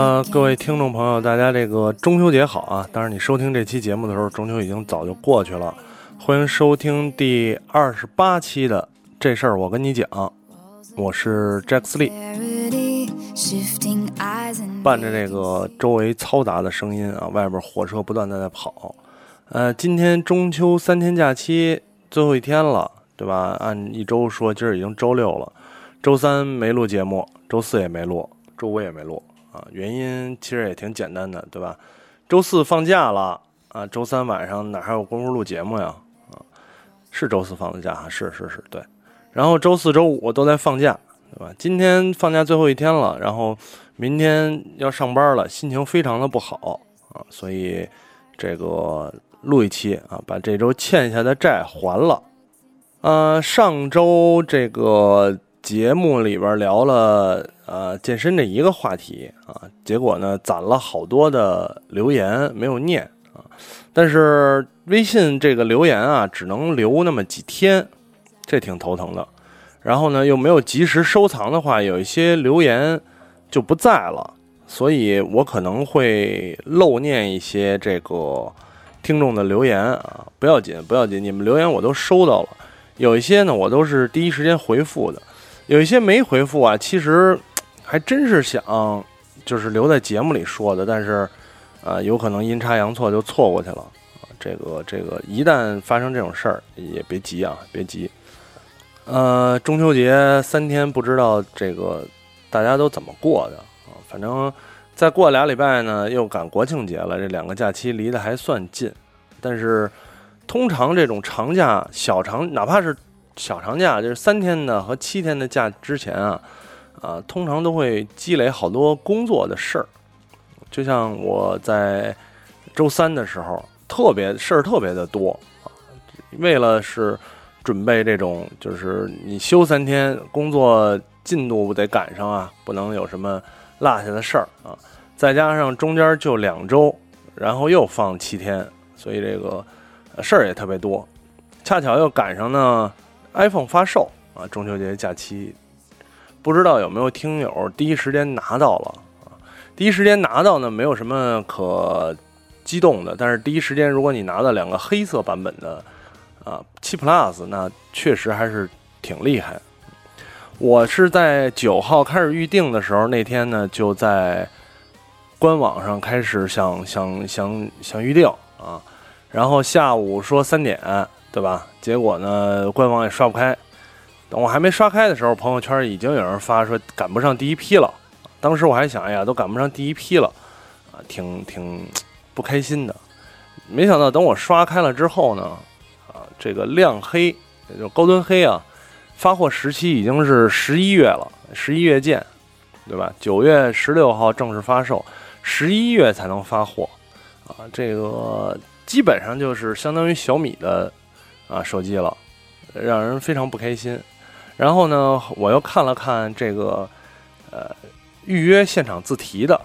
呃，各位听众朋友，大家这个中秋节好啊！当然，你收听这期节目的时候，中秋已经早就过去了。欢迎收听第二十八期的这事儿，我跟你讲，我是 Jack 斯利，伴着这个周围嘈杂的声音啊，外边火车不断的在跑。呃，今天中秋三天假期最后一天了，对吧？按一周说，今儿已经周六了，周三没录节目，周四也没录，周五也没录。啊，原因其实也挺简单的，对吧？周四放假了啊，周三晚上哪还有功夫录节目呀？啊，是周四放的假，是是是，对。然后周四周五都在放假，对吧？今天放假最后一天了，然后明天要上班了，心情非常的不好啊，所以这个录一期啊，把这周欠下的债还了。呃，上周这个。节目里边聊了呃健身这一个话题啊，结果呢攒了好多的留言没有念啊，但是微信这个留言啊只能留那么几天，这挺头疼的。然后呢又没有及时收藏的话，有一些留言就不在了，所以我可能会漏念一些这个听众的留言啊，不要紧不要紧，你们留言我都收到了，有一些呢我都是第一时间回复的。有一些没回复啊，其实还真是想就是留在节目里说的，但是啊，有可能阴差阳错就错过去了啊。这个这个，一旦发生这种事儿，也别急啊，别急。呃，中秋节三天，不知道这个大家都怎么过的啊？反正再过俩礼拜呢，又赶国庆节了，这两个假期离得还算近。但是通常这种长假、小长，哪怕是。小长假就是三天的和七天的假之前啊，啊，通常都会积累好多工作的事儿。就像我在周三的时候，特别事儿特别的多啊。为了是准备这种，就是你休三天，工作进度得赶上啊，不能有什么落下的事儿啊。再加上中间就两周，然后又放七天，所以这个事儿也特别多。恰巧又赶上呢。iPhone 发售啊，中秋节假期，不知道有没有听友第一时间拿到了啊？第一时间拿到呢，没有什么可激动的。但是第一时间，如果你拿到两个黑色版本的啊七 Plus，那确实还是挺厉害。我是在九号开始预定的时候，那天呢就在官网上开始想想想想预定啊，然后下午说三点。对吧？结果呢，官网也刷不开。等我还没刷开的时候，朋友圈已经有人发说赶不上第一批了。当时我还想，哎呀，都赶不上第一批了，啊，挺挺不开心的。没想到等我刷开了之后呢，啊，这个亮黑也，就高端黑啊，发货时期已经是十一月了，十一月见，对吧？九月十六号正式发售，十一月才能发货，啊，这个基本上就是相当于小米的。啊，手机了，让人非常不开心。然后呢，我又看了看这个，呃，预约现场自提的，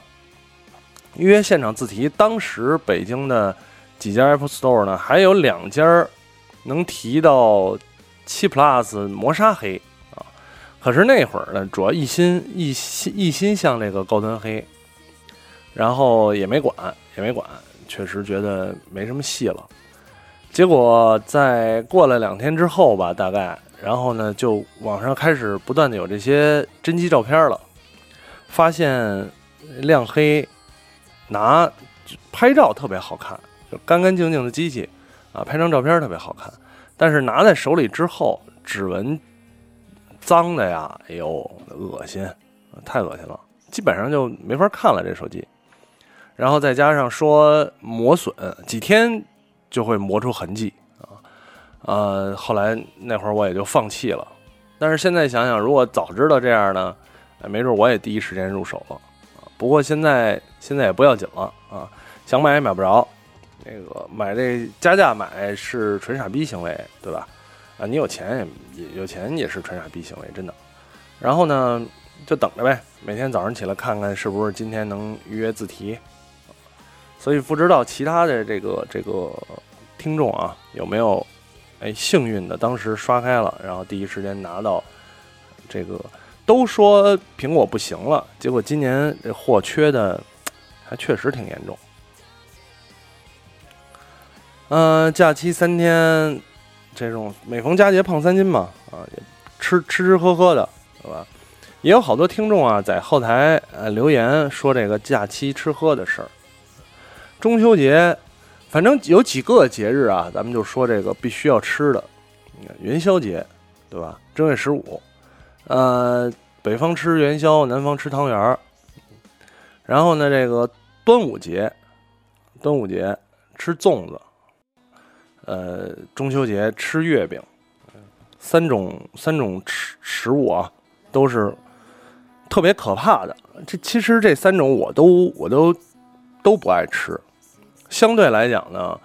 预约现场自提。当时北京的几家 Apple Store 呢，还有两家能提到七 Plus 磨砂黑啊。可是那会儿呢，主要一心一心一心向这个高端黑，然后也没管，也没管，确实觉得没什么戏了。结果在过了两天之后吧，大概，然后呢，就网上开始不断的有这些真机照片了，发现亮黑拿拍照特别好看，就干干净净的机器啊，拍张照片特别好看，但是拿在手里之后，指纹脏的呀，哎呦，恶心，太恶心了，基本上就没法看了这手机，然后再加上说磨损，几天。就会磨出痕迹，呃，后来那会儿我也就放弃了。但是现在想想，如果早知道这样呢，哎没准我也第一时间入手了啊。不过现在现在也不要紧了啊，想买也买不着。那个买这加价买是纯傻逼行为，对吧？啊，你有钱也有钱也是纯傻逼行为，真的。然后呢，就等着呗，每天早上起来看看是不是今天能预约自提。所以不知道其他的这个这个听众啊有没有，哎幸运的当时刷开了，然后第一时间拿到这个都说苹果不行了，结果今年这货缺的还确实挺严重。嗯，假期三天，这种每逢佳节胖三斤嘛，啊，也吃吃吃喝喝的，对吧？也有好多听众啊，在后台呃留言说这个假期吃喝的事儿。中秋节，反正有几个节日啊，咱们就说这个必须要吃的。元宵节，对吧？正月十五，呃，北方吃元宵，南方吃汤圆儿。然后呢，这个端午节，端午节吃粽子。呃，中秋节吃月饼，三种三种食食物啊，都是特别可怕的。这其实这三种我都我都都不爱吃。相对来讲呢，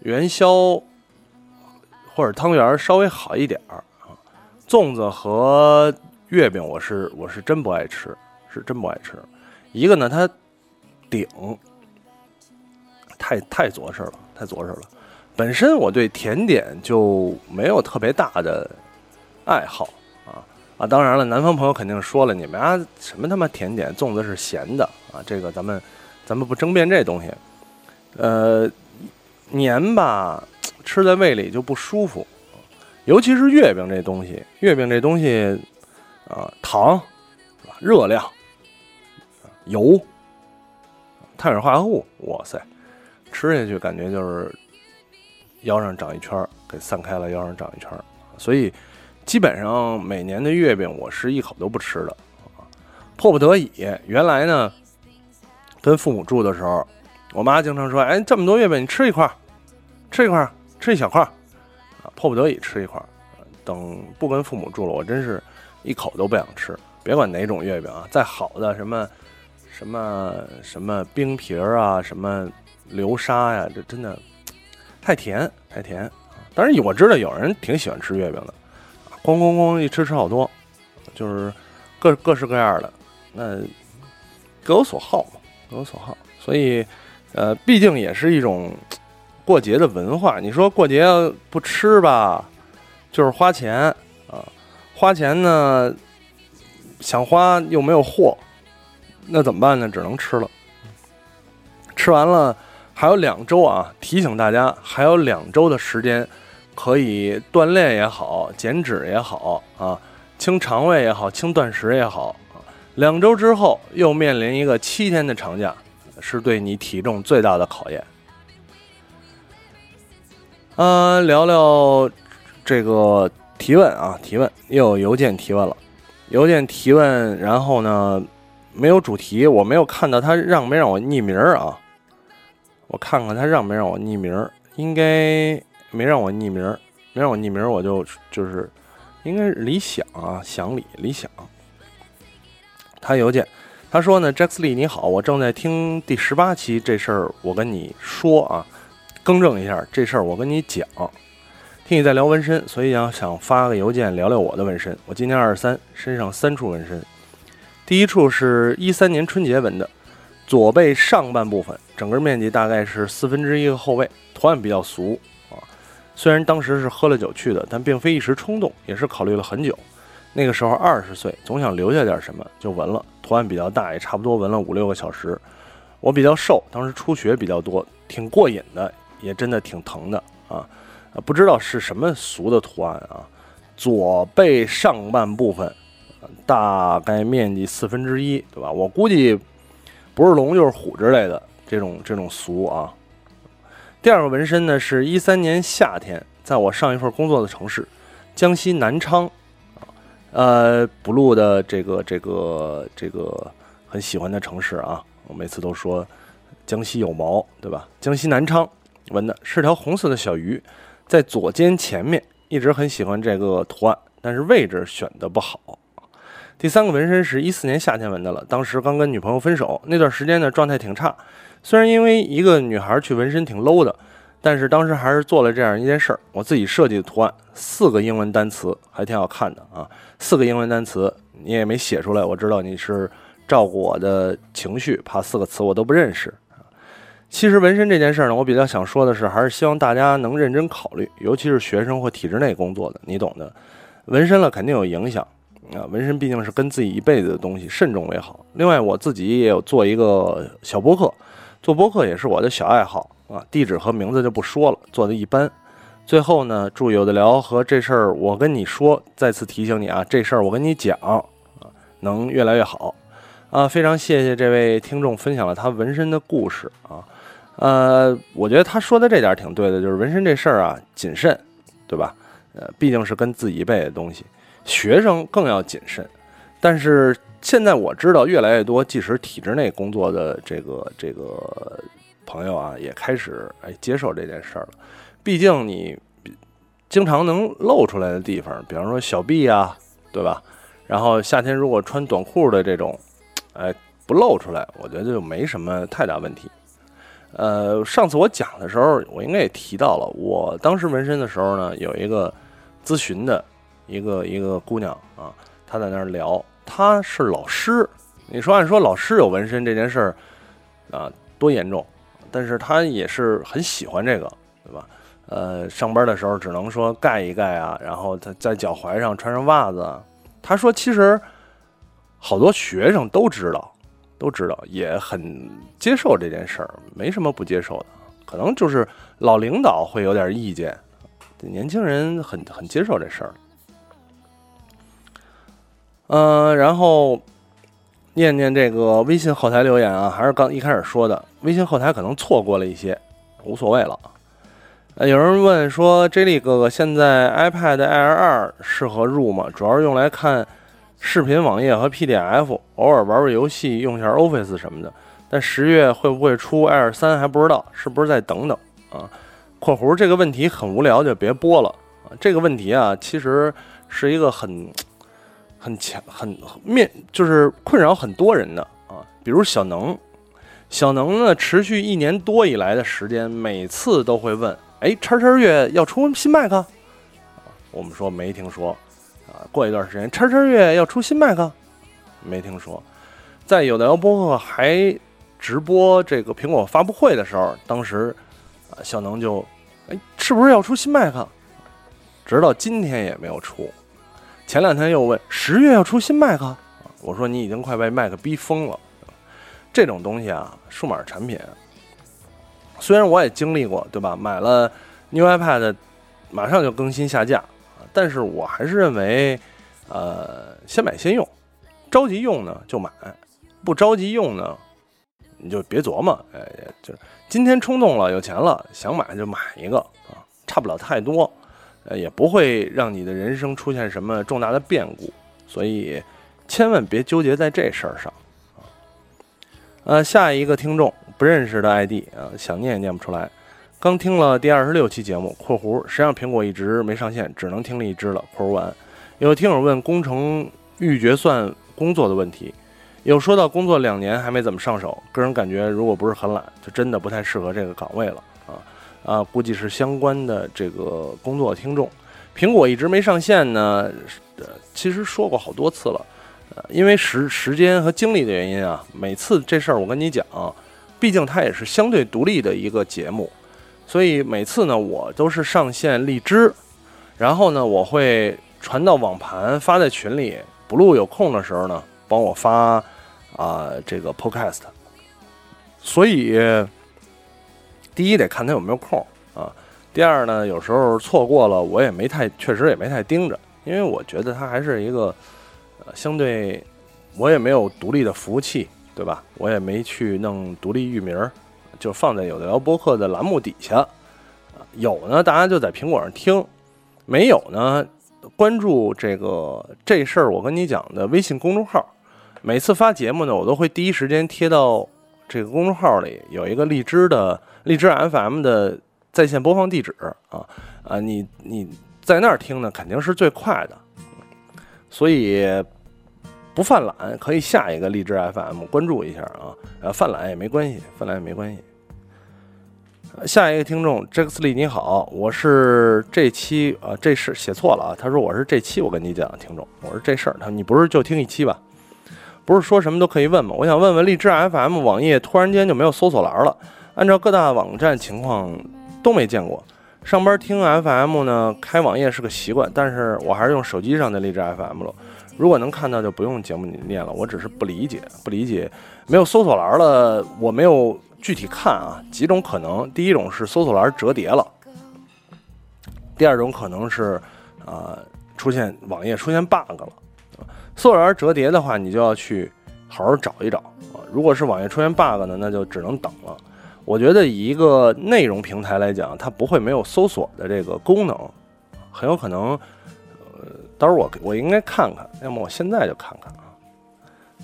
元宵或者汤圆稍微好一点儿啊。粽子和月饼我是我是真不爱吃，是真不爱吃。一个呢，它顶太太着实了，太着实了。本身我对甜点就没有特别大的爱好啊啊！当然了，南方朋友肯定说了，你们家什么他妈甜点，粽子是咸的啊！这个咱们咱们不争辩这东西。呃，黏吧，吃在胃里就不舒服，尤其是月饼这东西，月饼这东西啊，糖？热量、油、碳水化合物，哇塞，吃下去感觉就是。腰上长一圈儿，给散开了。腰上长一圈儿，所以基本上每年的月饼我是一口都不吃的啊。迫不得已，原来呢跟父母住的时候，我妈经常说：“哎，这么多月饼，你吃一块，吃一块，吃一小块。”啊，迫不得已吃一块。等不跟父母住了，我真是一口都不想吃。别管哪种月饼啊，再好的什么什么什么冰皮儿啊，什么流沙呀，这真的。太甜，太甜！当然，我知道有人挺喜欢吃月饼的，咣咣咣一吃吃好多，就是各各式各样的，那各有所好嘛，各有所好。所以，呃，毕竟也是一种过节的文化。你说过节不吃吧，就是花钱啊，花钱呢想花又没有货，那怎么办呢？只能吃了，吃完了。还有两周啊！提醒大家，还有两周的时间，可以锻炼也好，减脂也好啊，清肠胃也好，清断食也好啊。两周之后又面临一个七天的长假，是对你体重最大的考验。啊，聊聊这个提问啊，提问又有邮件提问了，邮件提问，然后呢，没有主题，我没有看到他让没让我匿名啊。我看看他让没让我匿名，应该没让我匿名，没让我匿名，我就就是应该是理想啊，想理理想。他邮件，他说呢，Jack Lee 你好，我正在听第十八期这事儿，我跟你说啊，更正一下这事儿，我跟你讲，听你在聊纹身，所以想想发个邮件聊聊我的纹身。我今年二十三，身上三处纹身，第一处是一三年春节纹的。左背上半部分，整个面积大概是四分之一个后背，图案比较俗啊。虽然当时是喝了酒去的，但并非一时冲动，也是考虑了很久。那个时候二十岁，总想留下点什么，就纹了。图案比较大，也差不多纹了五六个小时。我比较瘦，当时出血比较多，挺过瘾的，也真的挺疼的啊。不知道是什么俗的图案啊。左背上半部分，大概面积四分之一，对吧？我估计。不是龙就是虎之类的这种这种俗啊。第二个纹身呢，是一三年夏天，在我上一份工作的城市江西南昌，呃，blue 的这个这个这个很喜欢的城市啊。我每次都说江西有毛，对吧？江西南昌纹的是条红色的小鱼，在左肩前面，一直很喜欢这个图案，但是位置选的不好。第三个纹身是一四年夏天纹的了，当时刚跟女朋友分手，那段时间呢状态挺差。虽然因为一个女孩去纹身挺 low 的，但是当时还是做了这样一件事儿。我自己设计的图案，四个英文单词，还挺好看的啊。四个英文单词你也没写出来，我知道你是照顾我的情绪，怕四个词我都不认识其实纹身这件事儿呢，我比较想说的是，还是希望大家能认真考虑，尤其是学生或体制内工作的，你懂的。纹身了肯定有影响。啊，纹身毕竟是跟自己一辈子的东西，慎重为好。另外，我自己也有做一个小博客，做博客也是我的小爱好啊。地址和名字就不说了，做的一般。最后呢，祝有的聊和这事儿我跟你说，再次提醒你啊，这事儿我跟你讲啊，能越来越好啊。非常谢谢这位听众分享了他纹身的故事啊。呃，我觉得他说的这点挺对的，就是纹身这事儿啊，谨慎，对吧？呃，毕竟是跟自己一辈的东西。学生更要谨慎，但是现在我知道越来越多，即使体制内工作的这个这个朋友啊，也开始哎接受这件事儿了。毕竟你经常能露出来的地方，比方说小臂啊，对吧？然后夏天如果穿短裤的这种，哎不露出来，我觉得就没什么太大问题。呃，上次我讲的时候，我应该也提到了，我当时纹身的时候呢，有一个咨询的。一个一个姑娘啊，她在那儿聊，她是老师。你说按说老师有纹身这件事儿啊，多严重？但是他也是很喜欢这个，对吧？呃，上班的时候只能说盖一盖啊，然后他在脚踝上穿上袜子。他说其实好多学生都知道，都知道，也很接受这件事儿，没什么不接受的。可能就是老领导会有点意见，年轻人很很接受这事儿。嗯，然后念念这个微信后台留言啊，还是刚一开始说的，微信后台可能错过了一些，无所谓了。呃，有人问说，J 莉哥哥，现在 iPad Air 二适合入吗？主要是用来看视频网页和 PDF，偶尔玩玩游戏，用一下 Office 什么的。但十月会不会出 Air 三还不知道，是不是再等等啊？（括弧这个问题很无聊，就别播了啊。）这个问题啊，其实是一个很。很强，很面就是困扰很多人的啊，比如小能，小能呢，持续一年多以来的时间，每次都会问：“哎，叉叉月要出新麦克？”我们说没听说啊。过一段时间，叉叉月要出新麦克，没听说。在有的聊播客还直播这个苹果发布会的时候，当时啊，小能就哎，是不是要出新麦克？直到今天也没有出。前两天又问十月要出新麦克，我说你已经快被麦克逼疯了。这种东西啊，数码产品，虽然我也经历过，对吧？买了 New iPad，马上就更新下架，但是我还是认为，呃，先买先用，着急用呢就买，不着急用呢，你就别琢磨。哎，就是今天冲动了，有钱了，想买就买一个啊，差不了太多。呃，也不会让你的人生出现什么重大的变故，所以千万别纠结在这事儿上啊。呃，下一个听众不认识的 ID 啊，想念也念不出来。刚听了第二十六期节目（括弧实际上苹果一直没上线，只能听荔枝了）。括弧完，有听友问工程预决算工作的问题，有说到工作两年还没怎么上手，个人感觉如果不是很懒，就真的不太适合这个岗位了。啊，估计是相关的这个工作听众。苹果一直没上线呢，呃，其实说过好多次了，呃，因为时时间和精力的原因啊，每次这事儿我跟你讲，毕竟它也是相对独立的一个节目，所以每次呢，我都是上线荔枝，然后呢，我会传到网盘发在群里，不录有空的时候呢，帮我发啊这个 Podcast，所以。第一得看他有没有空啊，第二呢，有时候错过了我也没太，确实也没太盯着，因为我觉得它还是一个，呃，相对我也没有独立的服务器，对吧？我也没去弄独立域名，就放在有的聊播客的栏目底下，啊有呢，大家就在苹果上听，没有呢，关注这个这事儿我跟你讲的微信公众号，每次发节目呢，我都会第一时间贴到这个公众号里，有一个荔枝的。荔枝 FM 的在线播放地址啊啊，你你在那儿听呢，肯定是最快的，所以不犯懒可以下一个荔枝 FM 关注一下啊，呃，犯懒也没关系，犯懒也没关系。下一个听众 j a x l e y 你好，我是这期啊，这是写错了啊，他说我是这期我跟你讲听众，我说这事儿，他你不是就听一期吧？不是说什么都可以问吗？我想问问荔枝 FM 网页突然间就没有搜索栏了。按照各大网站情况都没见过，上班听 FM 呢，开网页是个习惯，但是我还是用手机上的荔枝 FM 了。如果能看到，就不用节目里念了。我只是不理解，不理解，没有搜索栏了，我没有具体看啊。几种可能，第一种是搜索栏折叠了，第二种可能是，啊，出现网页出现 bug 了。搜索栏折叠的话，你就要去好好找一找啊。如果是网页出现 bug 呢，那就只能等了。我觉得以一个内容平台来讲，它不会没有搜索的这个功能，很有可能，呃，到时候我我应该看看，要么我现在就看看啊。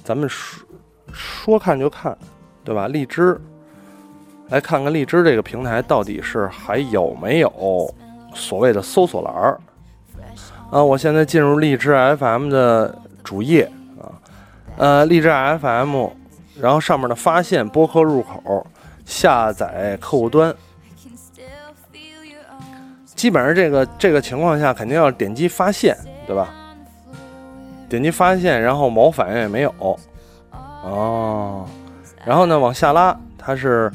咱们说说看就看，对吧？荔枝，来看看荔枝这个平台到底是还有没有所谓的搜索栏儿啊？我现在进入荔枝 FM 的主页啊，呃，荔枝 FM，然后上面的发现播客入口。下载客户端，基本上这个这个情况下肯定要点击发现，对吧？点击发现，然后毛反应也没有，哦，然后呢往下拉，它是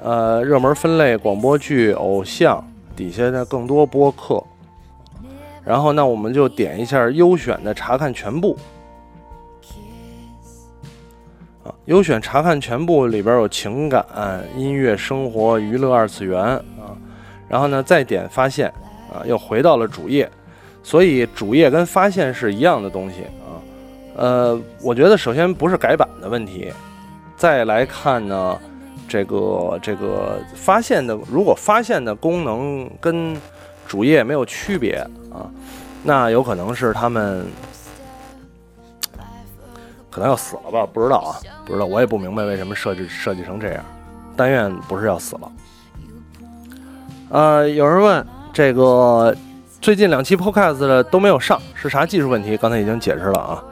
呃热门分类广播剧偶像底下的更多播客，然后那我们就点一下优选的查看全部。优选查看全部里边有情感、音乐、生活、娱乐、二次元啊，然后呢再点发现啊，又回到了主页，所以主页跟发现是一样的东西啊。呃，我觉得首先不是改版的问题，再来看呢，这个这个发现的，如果发现的功能跟主页没有区别啊，那有可能是他们。可能要死了吧？不知道啊，不知道，我也不明白为什么设计设计成这样。但愿不是要死了。呃，有人问这个最近两期 Podcast 的都没有上，是啥技术问题？刚才已经解释了啊。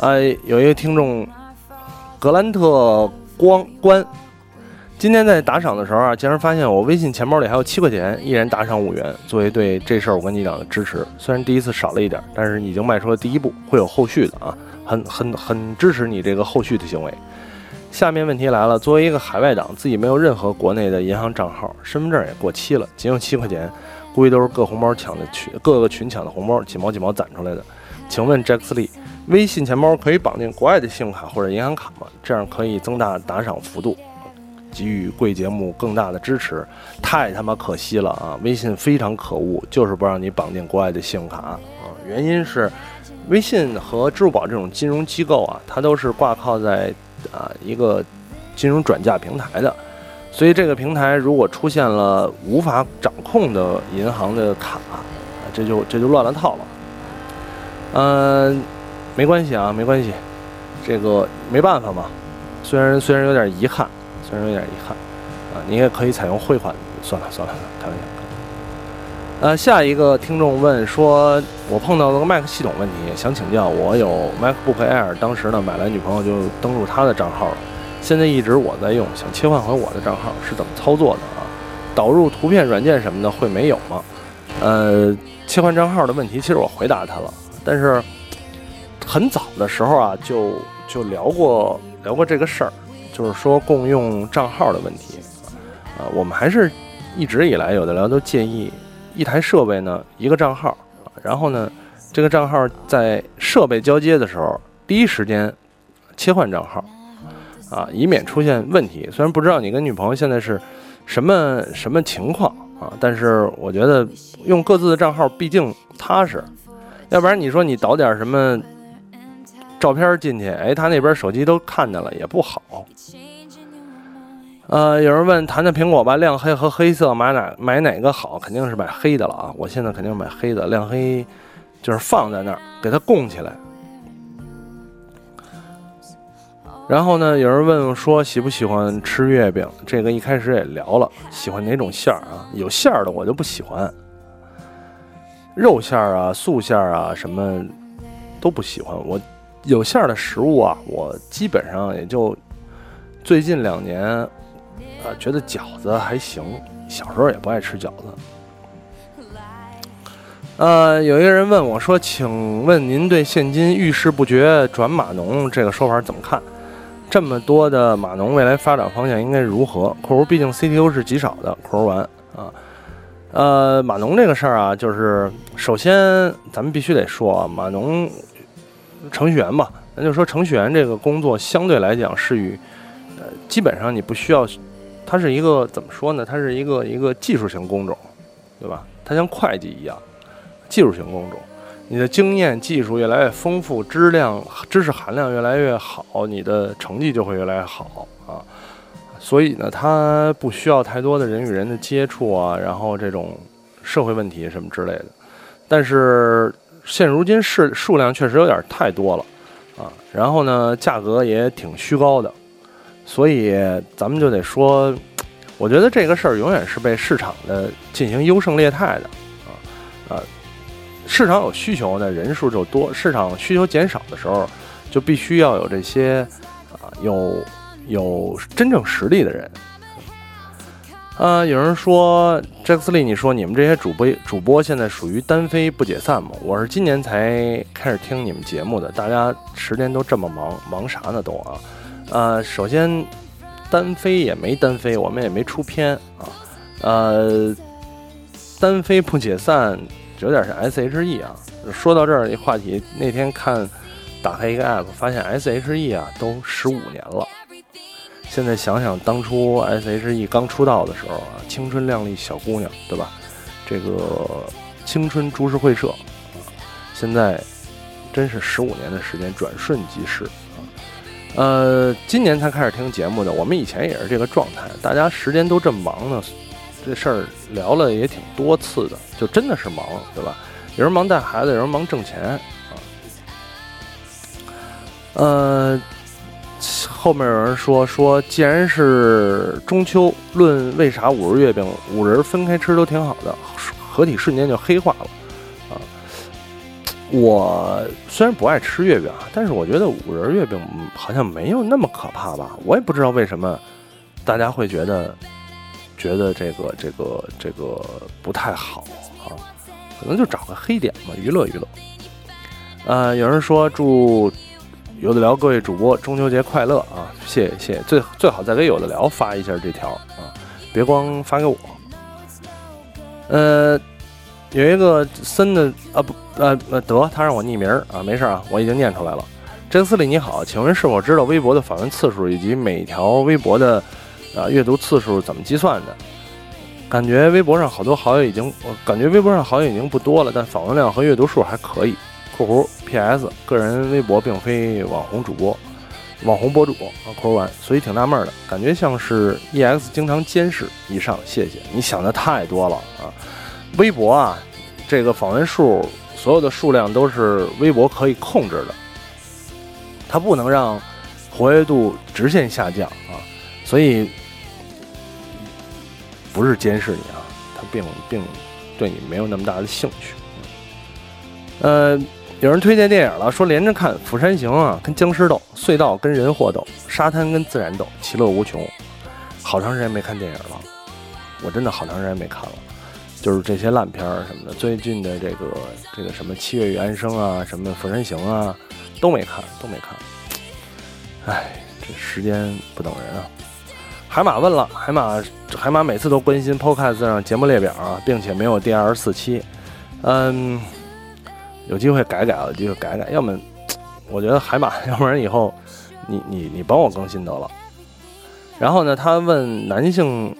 呃，有一个听众格兰特光关，今天在打赏的时候啊，竟然发现我微信钱包里还有七块钱，依然打赏五元，作为对这事儿我跟你讲的支持。虽然第一次少了一点，但是已经迈出了第一步，会有后续的啊。很很很支持你这个后续的行为。下面问题来了，作为一个海外党，自己没有任何国内的银行账号，身份证也过期了，仅有七块钱，估计都是各红包抢的群，各个群抢的红包，几毛几毛攒出来的。请问 Jack Lee，微信钱包可以绑定国外的信用卡或者银行卡吗？这样可以增大打赏幅度，给予贵节目更大的支持。太他妈可惜了啊！微信非常可恶，就是不让你绑定国外的信用卡啊，原因是。微信和支付宝这种金融机构啊，它都是挂靠在啊一个金融转嫁平台的，所以这个平台如果出现了无法掌控的银行的卡，啊这就这就乱了套了。嗯，没关系啊，没关系，这个没办法嘛。虽然虽然有点遗憾，虽然有点遗憾啊，你也可以采用汇款。算了算了，开玩笑。呃，下一个听众问说，我碰到了个 Mac 系统问题，想请教。我有 MacBook Air，当时呢买来女朋友就登录她的账号了，现在一直我在用，想切换回我的账号是怎么操作的啊？导入图片软件什么的会没有吗？呃，切换账号的问题，其实我回答他了，但是很早的时候啊，就就聊过聊过这个事儿，就是说共用账号的问题啊，我们还是一直以来有的聊都建议。一台设备呢，一个账号，然后呢，这个账号在设备交接的时候，第一时间切换账号，啊，以免出现问题。虽然不知道你跟女朋友现在是什么什么情况啊，但是我觉得用各自的账号毕竟踏实，要不然你说你导点什么照片进去，哎，他那边手机都看见了也不好。呃，有人问谈谈苹果吧，亮黑和黑色买哪买哪个好？肯定是买黑的了啊！我现在肯定买黑的，亮黑就是放在那儿给它供起来。然后呢，有人问说喜不喜欢吃月饼？这个一开始也聊了，喜欢哪种馅儿啊？有馅儿的我就不喜欢，肉馅儿啊、素馅儿啊什么都不喜欢。我有馅儿的食物啊，我基本上也就最近两年。啊，觉得饺子还行，小时候也不爱吃饺子。呃，有一个人问我说：“请问您对现今遇事不决转码农这个说法怎么看？这么多的码农未来发展方向应该如何？”括弧毕竟 CTO 是极少的。括弧完啊，呃，码农这个事儿啊，就是首先咱们必须得说啊，码农程序员吧，咱就说程序员这个工作相对来讲是与，呃，基本上你不需要，它是一个怎么说呢？它是一个一个技术型工种，对吧？它像会计一样，技术型工种。你的经验、技术越来越丰富，质量、知识含量越来越好，你的成绩就会越来越好啊。所以呢，它不需要太多的人与人的接触啊，然后这种社会问题什么之类的。但是现如今是数量确实有点太多了啊，然后呢，价格也挺虚高的，所以咱们就得说，我觉得这个事儿永远是被市场的进行优胜劣汰的啊啊。市场有需求，呢人数就多；市场需求减少的时候，就必须要有这些啊，有有真正实力的人。啊，有人说杰克斯利，你说你们这些主播主播现在属于单飞不解散吗？我是今年才开始听你们节目的，大家时间都这么忙，忙啥呢都啊？呃，首先单飞也没单飞，我们也没出片啊。呃，单飞不解散。有点像 S H E 啊，说到这儿一话题，那天看打开一个 app，发现 S H E 啊都十五年了。现在想想当初 S H E 刚出道的时候啊，青春靓丽小姑娘，对吧？这个青春株式会社，现在真是十五年的时间转瞬即逝。呃，今年才开始听节目的，我们以前也是这个状态，大家时间都这么忙呢。这事儿聊了也挺多次的，就真的是忙，对吧？有人忙带孩子，有人忙挣钱啊。呃，后面有人说说，既然是中秋，论为啥五仁月饼五仁分开吃都挺好的，合体瞬间就黑化了？我虽然不爱吃月饼啊，但是我觉得五仁月饼好像没有那么可怕吧？我也不知道为什么大家会觉得。觉得这个这个这个不太好啊，可能就找个黑点嘛，娱乐娱乐。呃，有人说祝有的聊各位主播中秋节快乐啊，谢谢谢谢，最最好再给有的聊发一下这条啊，别光发给我。呃，有一个森的啊不呃呃得他让我匿名啊，没事啊，我已经念出来了。真斯里你好，请问是否知道微博的访问次数以及每条微博的？啊，阅读次数怎么计算的？感觉微博上好多好友已经，我感觉微博上好友已经不多了，但访问量和阅读数还可以。括弧 P.S. 个人微博并非网红主播，网红博主啊，括弧完，所以挺纳闷的，感觉像是 E.X. 经常监视。以上，谢谢你想的太多了啊！微博啊，这个访问数所有的数量都是微博可以控制的，它不能让活跃度直线下降啊，所以。不是监视你啊，他并并对你没有那么大的兴趣。呃，有人推荐电影了，说连着看《釜山行》啊，跟僵尸斗，隧道跟人货斗，沙滩跟自然斗，其乐无穷。好长时间没看电影了，我真的好长时间没看了，就是这些烂片儿什么的。最近的这个这个什么《七月与安生》啊，什么《釜山行》啊，都没看，都没看。唉，这时间不等人啊。海马问了，海马海马每次都关心 Podcast 上节目列表啊，并且没有第二十四期，嗯，有机会改改了，机会改改，要么我觉得海马，要不然以后你你你帮我更新得了。然后呢，他问男性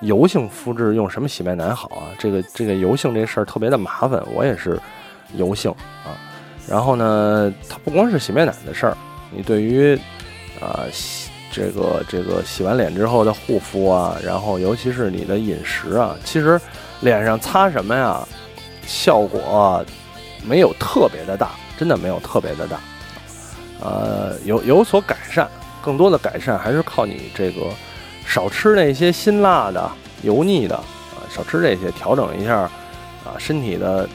油性肤质用什么洗面奶好啊？这个这个油性这事儿特别的麻烦，我也是油性啊。然后呢，它不光是洗面奶的事儿，你对于啊洗。这个这个洗完脸之后的护肤啊，然后尤其是你的饮食啊，其实脸上擦什么呀，效果没有特别的大，真的没有特别的大，呃，有有所改善，更多的改善还是靠你这个少吃那些辛辣的、油腻的啊，少吃这些，调整一下啊身体的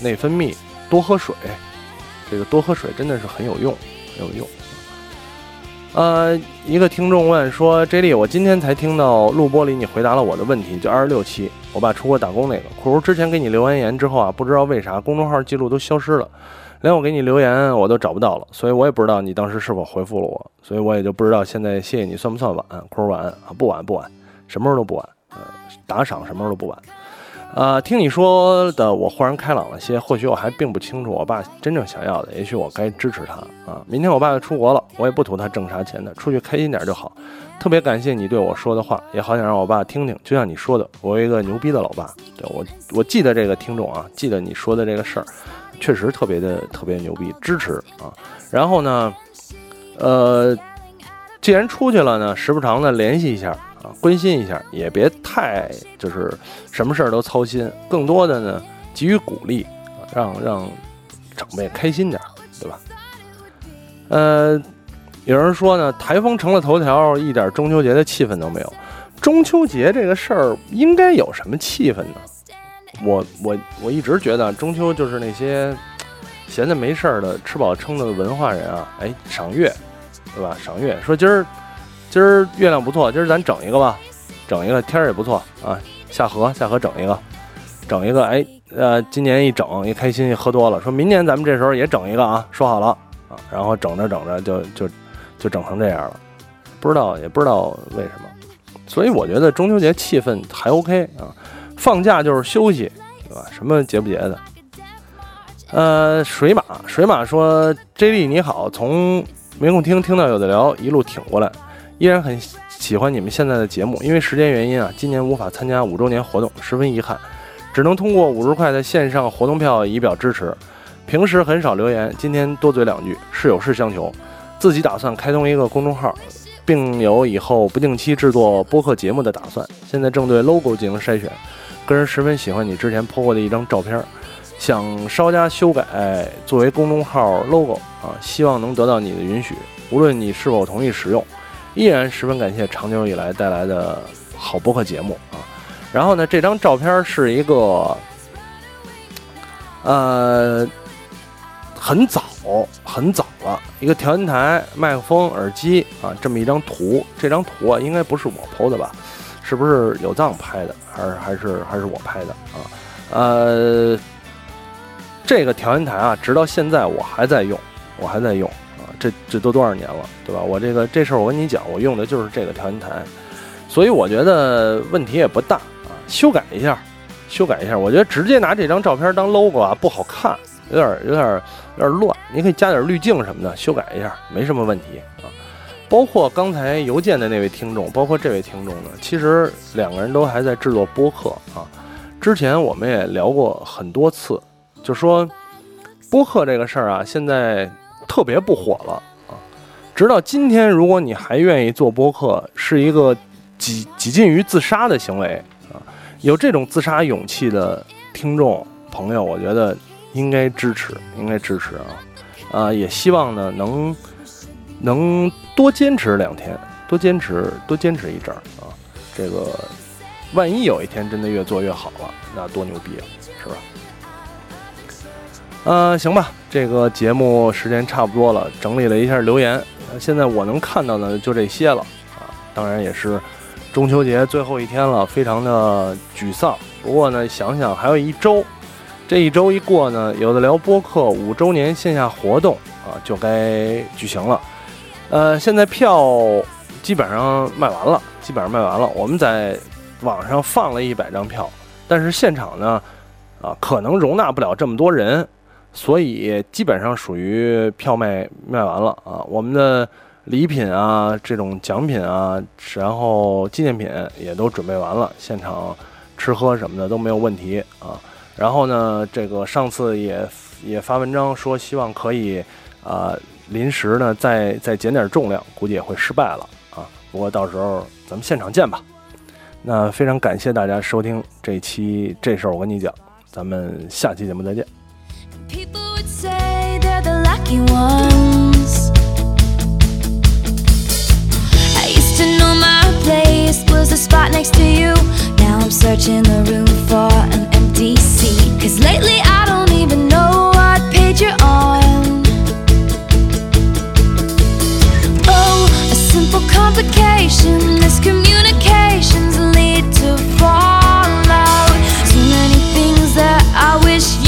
内分泌，多喝水，这个多喝水真的是很有用，很有用。呃，一个听众问说：“J 莉，我今天才听到录播里你回答了我的问题，就二十六期，我爸出国打工那个。可是之前给你留完言之后啊，不知道为啥公众号记录都消失了，连我给你留言我都找不到了，所以我也不知道你当时是否回复了我，所以我也就不知道现在谢谢你算不算晚？扣晚啊，不晚不晚，什么时候都不晚，呃，打赏什么时候都不晚。呃，听你说的，我豁然开朗了些。或许我还并不清楚我爸真正想要的，也许我该支持他啊。明天我爸要出国了，我也不图他挣啥钱的，出去开心点就好。特别感谢你对我说的话，也好想让我爸听听。就像你说的，我有一个牛逼的老爸。对我，我记得这个听众啊，记得你说的这个事儿，确实特别的特别牛逼，支持啊。然后呢，呃，既然出去了呢，时不常的联系一下。关心一下，也别太就是什么事儿都操心，更多的呢给予鼓励，让让长辈开心点，对吧？呃，有人说呢，台风成了头条，一点中秋节的气氛都没有。中秋节这个事儿应该有什么气氛呢？我我我一直觉得中秋就是那些闲的没事儿的、吃饱撑的文化人啊，哎，赏月，对吧？赏月，说今儿。今儿月亮不错，今儿咱整一个吧，整一个天儿也不错啊，下河下河整一个，整一个，哎，呃，今年一整一开心，喝多了，说明年咱们这时候也整一个啊，说好了啊，然后整着整着就就就整成这样了，不知道也不知道为什么，所以我觉得中秋节气氛还 OK 啊，放假就是休息，对吧？什么节不节的？呃，水马水马说，J 莉你好，从没空听听到有的聊，一路挺过来。依然很喜欢你们现在的节目，因为时间原因啊，今年无法参加五周年活动，十分遗憾，只能通过五十块的线上活动票以表支持。平时很少留言，今天多嘴两句，是有事相求。自己打算开通一个公众号，并有以后不定期制作播客节目的打算。现在正对 logo 进行筛选，个人十分喜欢你之前 po 过的一张照片，想稍加修改作为公众号 logo 啊，希望能得到你的允许，无论你是否同意使用。依然十分感谢长久以来带来的好播客节目啊！然后呢，这张照片是一个，呃，很早很早了，一个调音台、麦克风、耳机啊，这么一张图。这张图啊，应该不是我 PO 的吧？是不是有藏拍的？还是还是还是我拍的啊？呃，这个调音台啊，直到现在我还在用，我还在用。这这都多少年了，对吧？我这个这事儿我跟你讲，我用的就是这个调音台，所以我觉得问题也不大啊。修改一下，修改一下。我觉得直接拿这张照片当 logo 啊不好看，有点有点有点乱。你可以加点滤镜什么的，修改一下没什么问题啊。包括刚才邮件的那位听众，包括这位听众呢，其实两个人都还在制作播客啊。之前我们也聊过很多次，就说播客这个事儿啊，现在。特别不火了啊！直到今天，如果你还愿意做播客，是一个几几近于自杀的行为啊！有这种自杀勇气的听众朋友，我觉得应该支持，应该支持啊！啊，也希望呢能能多坚持两天，多坚持多坚持一阵儿啊！这个万一有一天真的越做越好了，那多牛逼啊，是吧？呃，行吧，这个节目时间差不多了，整理了一下留言，现在我能看到的就这些了啊。当然也是中秋节最后一天了，非常的沮丧。不过呢，想想还有一周，这一周一过呢，有的聊播客五周年线下活动啊就该举行了。呃，现在票基本上卖完了，基本上卖完了。我们在网上放了一百张票，但是现场呢，啊，可能容纳不了这么多人。所以基本上属于票卖卖完了啊，我们的礼品啊，这种奖品啊，然后纪念品也都准备完了，现场吃喝什么的都没有问题啊。然后呢，这个上次也也发文章说希望可以啊，临时呢再再减点重量，估计也会失败了啊。不过到时候咱们现场见吧。那非常感谢大家收听这期这事儿我跟你讲，咱们下期节目再见。lucky ones. I used to know my place was the spot next to you. Now I'm searching the room for an empty seat. Cause lately I don't even know what page you're on. Oh, a simple complication, miscommunications lead to fallout. Too many things that I wish